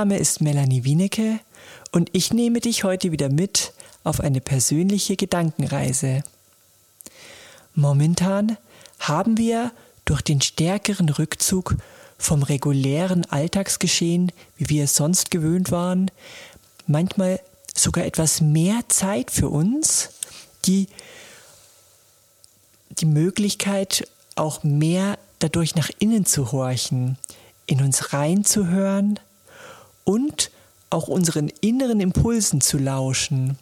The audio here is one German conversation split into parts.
Name ist Melanie Wienecke und ich nehme dich heute wieder mit auf eine persönliche Gedankenreise. Momentan haben wir durch den stärkeren Rückzug vom regulären Alltagsgeschehen, wie wir es sonst gewöhnt waren, manchmal sogar etwas mehr Zeit für uns, die die Möglichkeit, auch mehr dadurch nach innen zu horchen, in uns reinzuhören und auch unseren inneren Impulsen zu lauschen.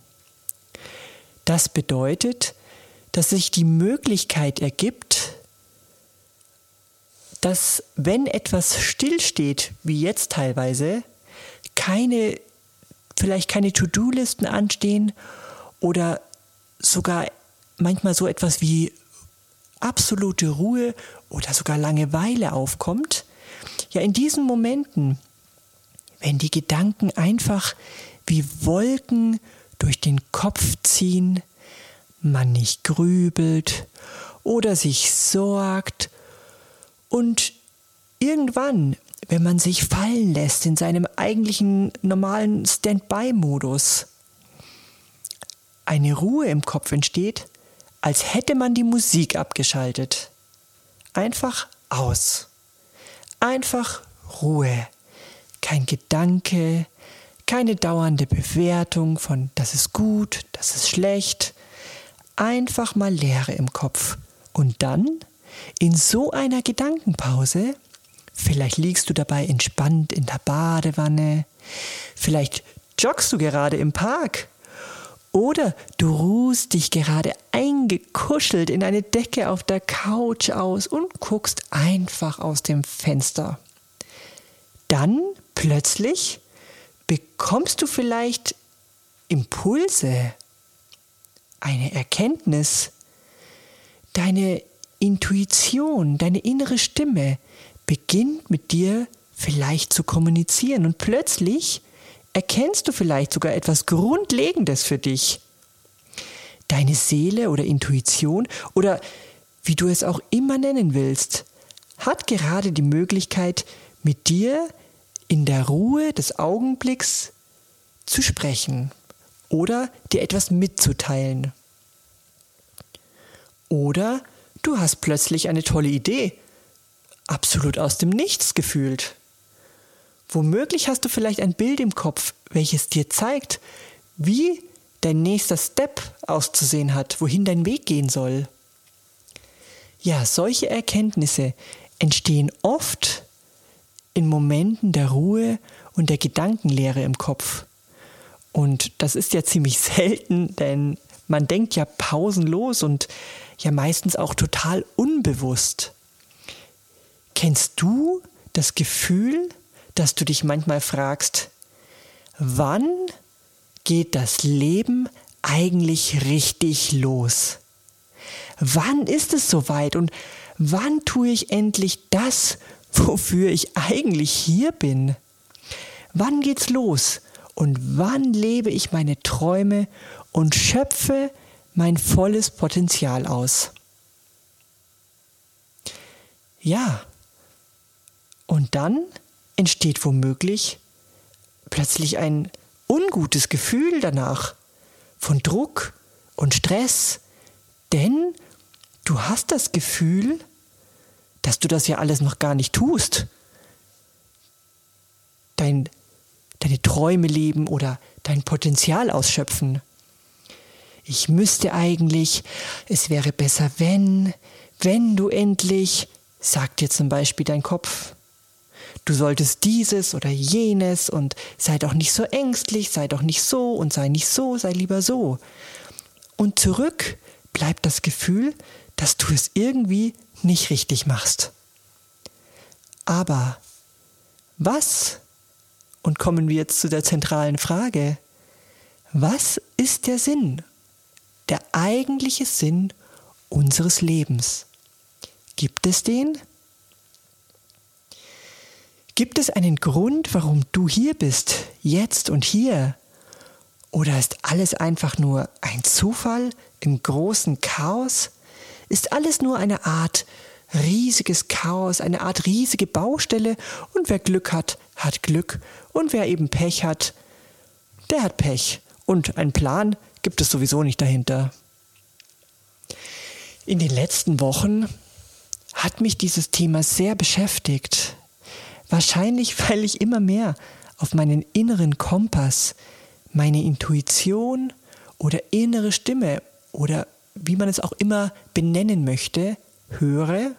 Das bedeutet, dass sich die Möglichkeit ergibt, dass wenn etwas stillsteht, wie jetzt teilweise, keine, vielleicht keine To-Do-Listen anstehen oder sogar manchmal so etwas wie absolute Ruhe oder sogar Langeweile aufkommt, ja in diesen Momenten, wenn die Gedanken einfach wie Wolken durch den Kopf ziehen, man nicht grübelt oder sich sorgt und irgendwann, wenn man sich fallen lässt in seinem eigentlichen normalen Standby-Modus, eine Ruhe im Kopf entsteht, als hätte man die Musik abgeschaltet. Einfach aus. Einfach Ruhe. Kein Gedanke, keine dauernde Bewertung von das ist gut, das ist schlecht. Einfach mal Leere im Kopf. Und dann, in so einer Gedankenpause, vielleicht liegst du dabei entspannt in der Badewanne, vielleicht joggst du gerade im Park oder du ruhst dich gerade eingekuschelt in eine Decke auf der Couch aus und guckst einfach aus dem Fenster. Dann plötzlich bekommst du vielleicht Impulse, eine Erkenntnis, deine Intuition, deine innere Stimme beginnt mit dir vielleicht zu kommunizieren und plötzlich erkennst du vielleicht sogar etwas Grundlegendes für dich. Deine Seele oder Intuition oder wie du es auch immer nennen willst, hat gerade die Möglichkeit, mit dir in der Ruhe des Augenblicks zu sprechen oder dir etwas mitzuteilen. Oder du hast plötzlich eine tolle Idee, absolut aus dem Nichts gefühlt. Womöglich hast du vielleicht ein Bild im Kopf, welches dir zeigt, wie dein nächster Step auszusehen hat, wohin dein Weg gehen soll. Ja, solche Erkenntnisse entstehen oft in Momenten der Ruhe und der Gedankenlehre im Kopf. Und das ist ja ziemlich selten, denn man denkt ja pausenlos und ja meistens auch total unbewusst. Kennst du das Gefühl, dass du dich manchmal fragst, wann geht das Leben eigentlich richtig los? Wann ist es soweit und wann tue ich endlich das, wofür ich eigentlich hier bin? Wann geht's los und wann lebe ich meine Träume und schöpfe mein volles Potenzial aus? Ja, und dann entsteht womöglich plötzlich ein ungutes Gefühl danach von Druck und Stress, denn du hast das Gefühl, dass du das ja alles noch gar nicht tust. Dein, deine Träume leben oder dein Potenzial ausschöpfen. Ich müsste eigentlich, es wäre besser, wenn, wenn du endlich, sagt dir zum Beispiel dein Kopf du solltest dieses oder jenes und sei doch nicht so ängstlich, sei doch nicht so und sei nicht so, sei lieber so. Und zurück bleibt das Gefühl, dass du es irgendwie nicht richtig machst. Aber was, und kommen wir jetzt zu der zentralen Frage, was ist der Sinn, der eigentliche Sinn unseres Lebens? Gibt es den? Gibt es einen Grund, warum du hier bist, jetzt und hier? Oder ist alles einfach nur ein Zufall im großen Chaos? Ist alles nur eine Art riesiges Chaos, eine Art riesige Baustelle und wer Glück hat, hat Glück und wer eben Pech hat, der hat Pech. Und einen Plan gibt es sowieso nicht dahinter. In den letzten Wochen hat mich dieses Thema sehr beschäftigt. Wahrscheinlich, weil ich immer mehr auf meinen inneren Kompass, meine Intuition oder innere Stimme oder wie man es auch immer benennen möchte, höre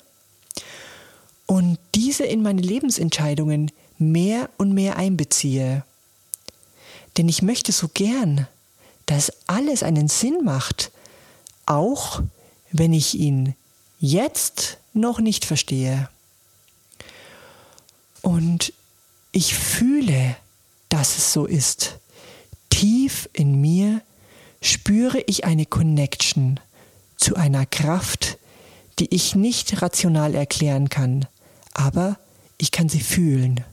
und diese in meine Lebensentscheidungen mehr und mehr einbeziehe. Denn ich möchte so gern, dass alles einen Sinn macht, auch wenn ich ihn jetzt noch nicht verstehe. Und ich fühle, dass es so ist. Tief in mir spüre ich eine Connection zu einer Kraft, die ich nicht rational erklären kann, aber ich kann sie fühlen.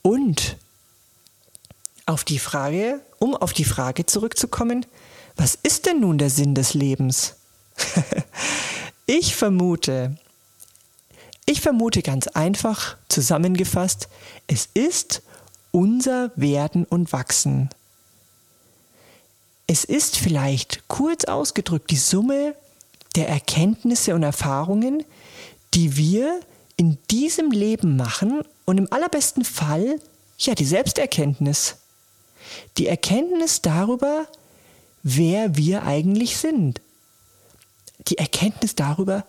Und auf die Frage, um auf die Frage zurückzukommen, was ist denn nun der Sinn des Lebens? ich vermute, ich vermute ganz einfach zusammengefasst, es ist unser Werden und Wachsen. Es ist vielleicht kurz ausgedrückt die Summe der Erkenntnisse und Erfahrungen, die wir in diesem Leben machen und im allerbesten Fall ja die Selbsterkenntnis. Die Erkenntnis darüber, wer wir eigentlich sind. Die Erkenntnis darüber,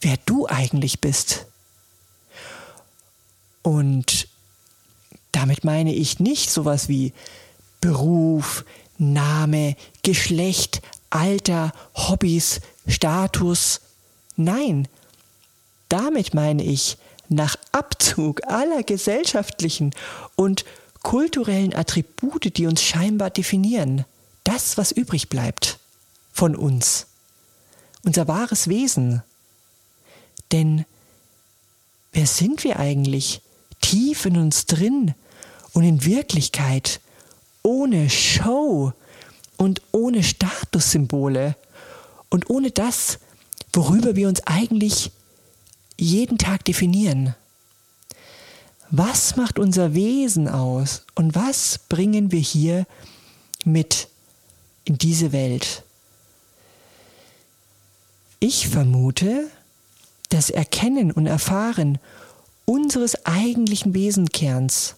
wer du eigentlich bist. Und damit meine ich nicht sowas wie Beruf, Name, Geschlecht, Alter, Hobbys, Status. Nein, damit meine ich nach Abzug aller gesellschaftlichen und kulturellen Attribute, die uns scheinbar definieren, das, was übrig bleibt von uns, unser wahres Wesen. Denn wer sind wir eigentlich tief in uns drin und in Wirklichkeit? Ohne Show und ohne Statussymbole und ohne das, worüber wir uns eigentlich jeden Tag definieren. Was macht unser Wesen aus und was bringen wir hier mit in diese Welt? Ich vermute, das Erkennen und Erfahren unseres eigentlichen Wesenkerns,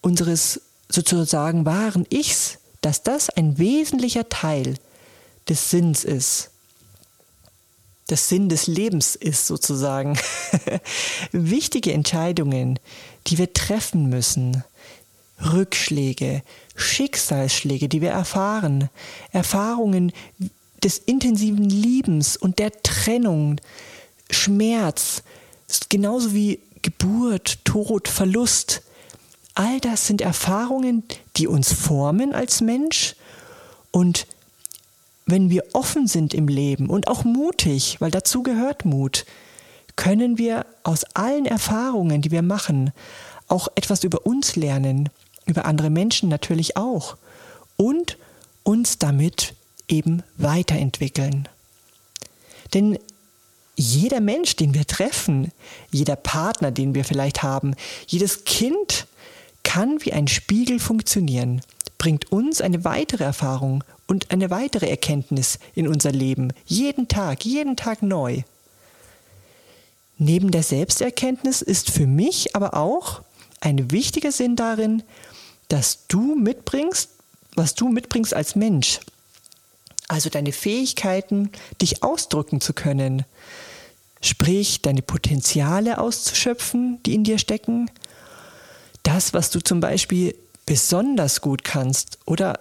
unseres sozusagen wahren Ichs, dass das ein wesentlicher Teil des Sinns ist. Das Sinn des Lebens ist sozusagen. Wichtige Entscheidungen, die wir treffen müssen, Rückschläge, Schicksalsschläge, die wir erfahren, Erfahrungen des intensiven Liebens und der Trennung, Schmerz, genauso wie Geburt, Tod, Verlust, all das sind Erfahrungen, die uns formen als Mensch und wenn wir offen sind im Leben und auch mutig, weil dazu gehört Mut, können wir aus allen Erfahrungen, die wir machen, auch etwas über uns lernen, über andere Menschen natürlich auch und uns damit eben weiterentwickeln. Denn jeder Mensch, den wir treffen, jeder Partner, den wir vielleicht haben, jedes Kind, kann wie ein Spiegel funktionieren, bringt uns eine weitere Erfahrung und eine weitere Erkenntnis in unser Leben, jeden Tag, jeden Tag neu. Neben der Selbsterkenntnis ist für mich aber auch ein wichtiger Sinn darin, dass du mitbringst, was du mitbringst als Mensch. Also deine Fähigkeiten, dich ausdrücken zu können. Sprich, deine Potenziale auszuschöpfen, die in dir stecken, das, was du zum Beispiel besonders gut kannst oder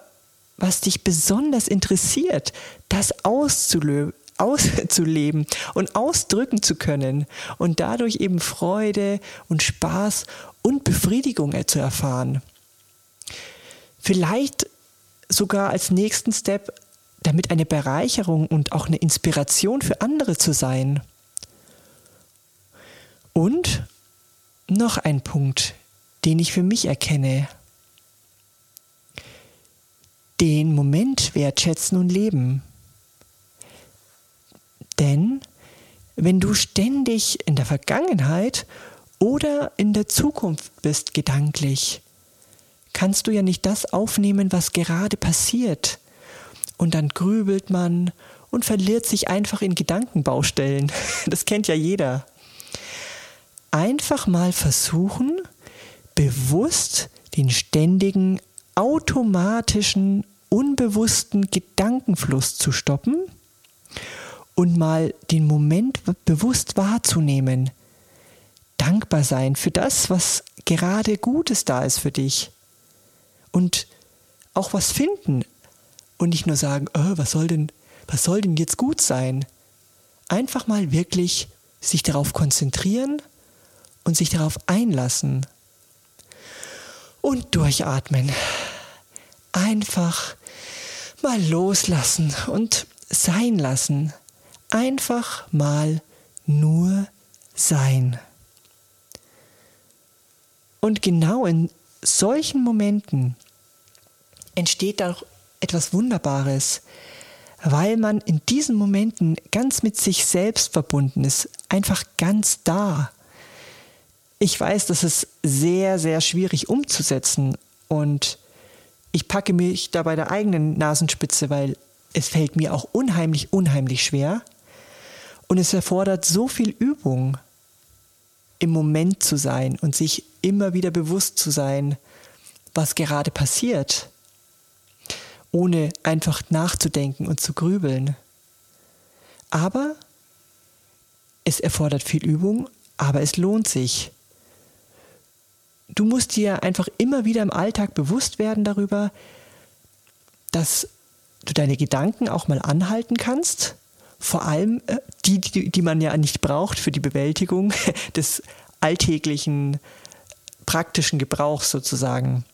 was dich besonders interessiert, das auszuleben, und ausdrücken zu können und dadurch eben Freude und Spaß und Befriedigung zu erfahren. Vielleicht sogar als nächsten Step damit eine Bereicherung und auch eine Inspiration für andere zu sein. Und noch ein Punkt, den ich für mich erkenne. Den Moment wertschätzen und leben. Denn wenn du ständig in der Vergangenheit oder in der Zukunft bist gedanklich, kannst du ja nicht das aufnehmen, was gerade passiert. Und dann grübelt man und verliert sich einfach in Gedankenbaustellen. Das kennt ja jeder. Einfach mal versuchen, bewusst den ständigen, automatischen, unbewussten Gedankenfluss zu stoppen und mal den Moment bewusst wahrzunehmen. Dankbar sein für das, was gerade Gutes da ist für dich. Und auch was finden. Und nicht nur sagen, oh, was soll denn was soll denn jetzt gut sein? Einfach mal wirklich sich darauf konzentrieren und sich darauf einlassen. Und durchatmen. Einfach mal loslassen und sein lassen. Einfach mal nur sein. Und genau in solchen Momenten entsteht auch etwas Wunderbares, weil man in diesen Momenten ganz mit sich selbst verbunden ist, einfach ganz da. Ich weiß, das ist sehr, sehr schwierig umzusetzen und ich packe mich da bei der eigenen Nasenspitze, weil es fällt mir auch unheimlich, unheimlich schwer und es erfordert so viel Übung, im Moment zu sein und sich immer wieder bewusst zu sein, was gerade passiert ohne einfach nachzudenken und zu grübeln. Aber es erfordert viel Übung, aber es lohnt sich. Du musst dir einfach immer wieder im Alltag bewusst werden darüber, dass du deine Gedanken auch mal anhalten kannst. Vor allem äh, die, die, die man ja nicht braucht für die Bewältigung des alltäglichen praktischen Gebrauchs sozusagen.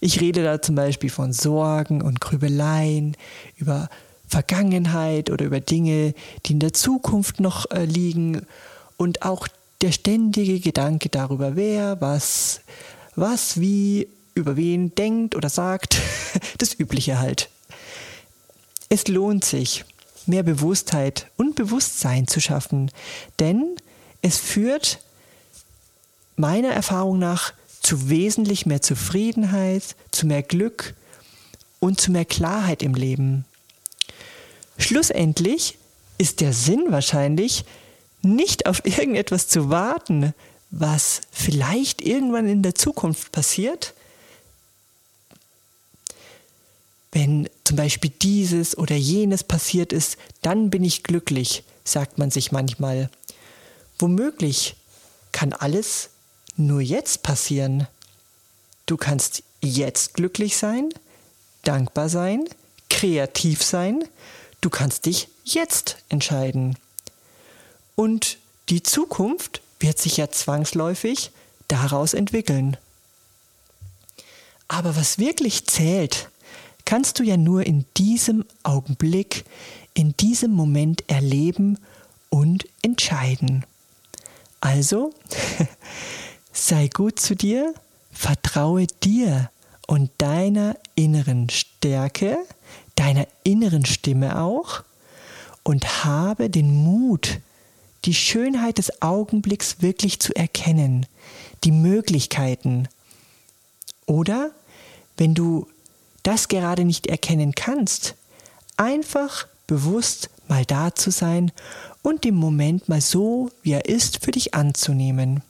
Ich rede da zum Beispiel von Sorgen und Grübeleien, über Vergangenheit oder über Dinge, die in der Zukunft noch äh, liegen und auch der ständige Gedanke darüber, wer was, was, wie, über wen denkt oder sagt, das Übliche halt. Es lohnt sich, mehr Bewusstheit und Bewusstsein zu schaffen, denn es führt meiner Erfahrung nach zu wesentlich mehr Zufriedenheit, zu mehr Glück und zu mehr Klarheit im Leben. Schlussendlich ist der Sinn wahrscheinlich, nicht auf irgendetwas zu warten, was vielleicht irgendwann in der Zukunft passiert, wenn zum Beispiel dieses oder jenes passiert ist, dann bin ich glücklich, sagt man sich manchmal. Womöglich kann alles nur jetzt passieren. Du kannst jetzt glücklich sein, dankbar sein, kreativ sein. Du kannst dich jetzt entscheiden. Und die Zukunft wird sich ja zwangsläufig daraus entwickeln. Aber was wirklich zählt, kannst du ja nur in diesem Augenblick, in diesem Moment erleben und entscheiden. Also sei gut zu dir, vertraue dir und deiner inneren Stärke, deiner inneren Stimme auch und habe den Mut, die Schönheit des Augenblicks wirklich zu erkennen, die Möglichkeiten. Oder, wenn du das gerade nicht erkennen kannst, einfach bewusst mal da zu sein und den Moment mal so, wie er ist, für dich anzunehmen.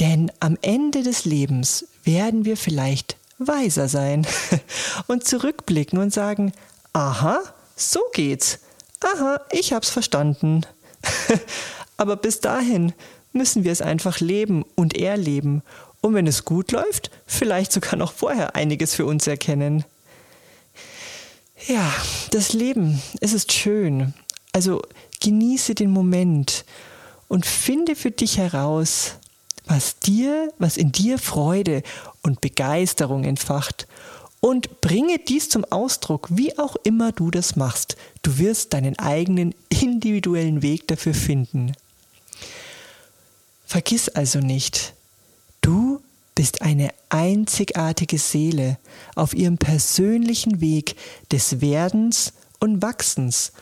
Denn am Ende des Lebens werden wir vielleicht weiser sein und zurückblicken und sagen, aha, so geht's. Aha, ich hab's verstanden. Aber bis dahin müssen wir es einfach leben und erleben. Und wenn es gut läuft, vielleicht sogar noch vorher einiges für uns erkennen. Ja, das Leben, es ist schön. Also genieße den Moment und finde für dich heraus, was dir, was in dir Freude und Begeisterung entfacht und bringe dies zum Ausdruck, wie auch immer du das machst. Du wirst deinen eigenen individuellen Weg dafür finden. Vergiss also nicht, du bist eine einzigartige Seele auf ihrem persönlichen Weg des Werdens und Wachsens.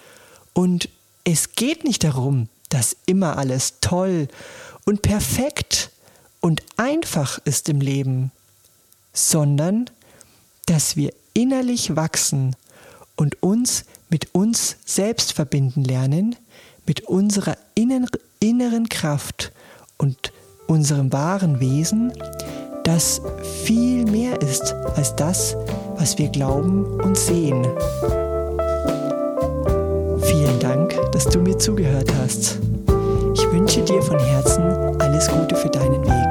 Und es geht nicht darum, dass immer alles toll und perfekt und einfach ist im Leben, sondern dass wir innerlich wachsen und uns mit uns selbst verbinden lernen, mit unserer inneren Kraft und unserem wahren Wesen, das viel mehr ist als das, was wir glauben und sehen. Vielen Dank, dass du mir zugehört hast. Ich wünsche dir von Herzen alles Gute für deinen Weg.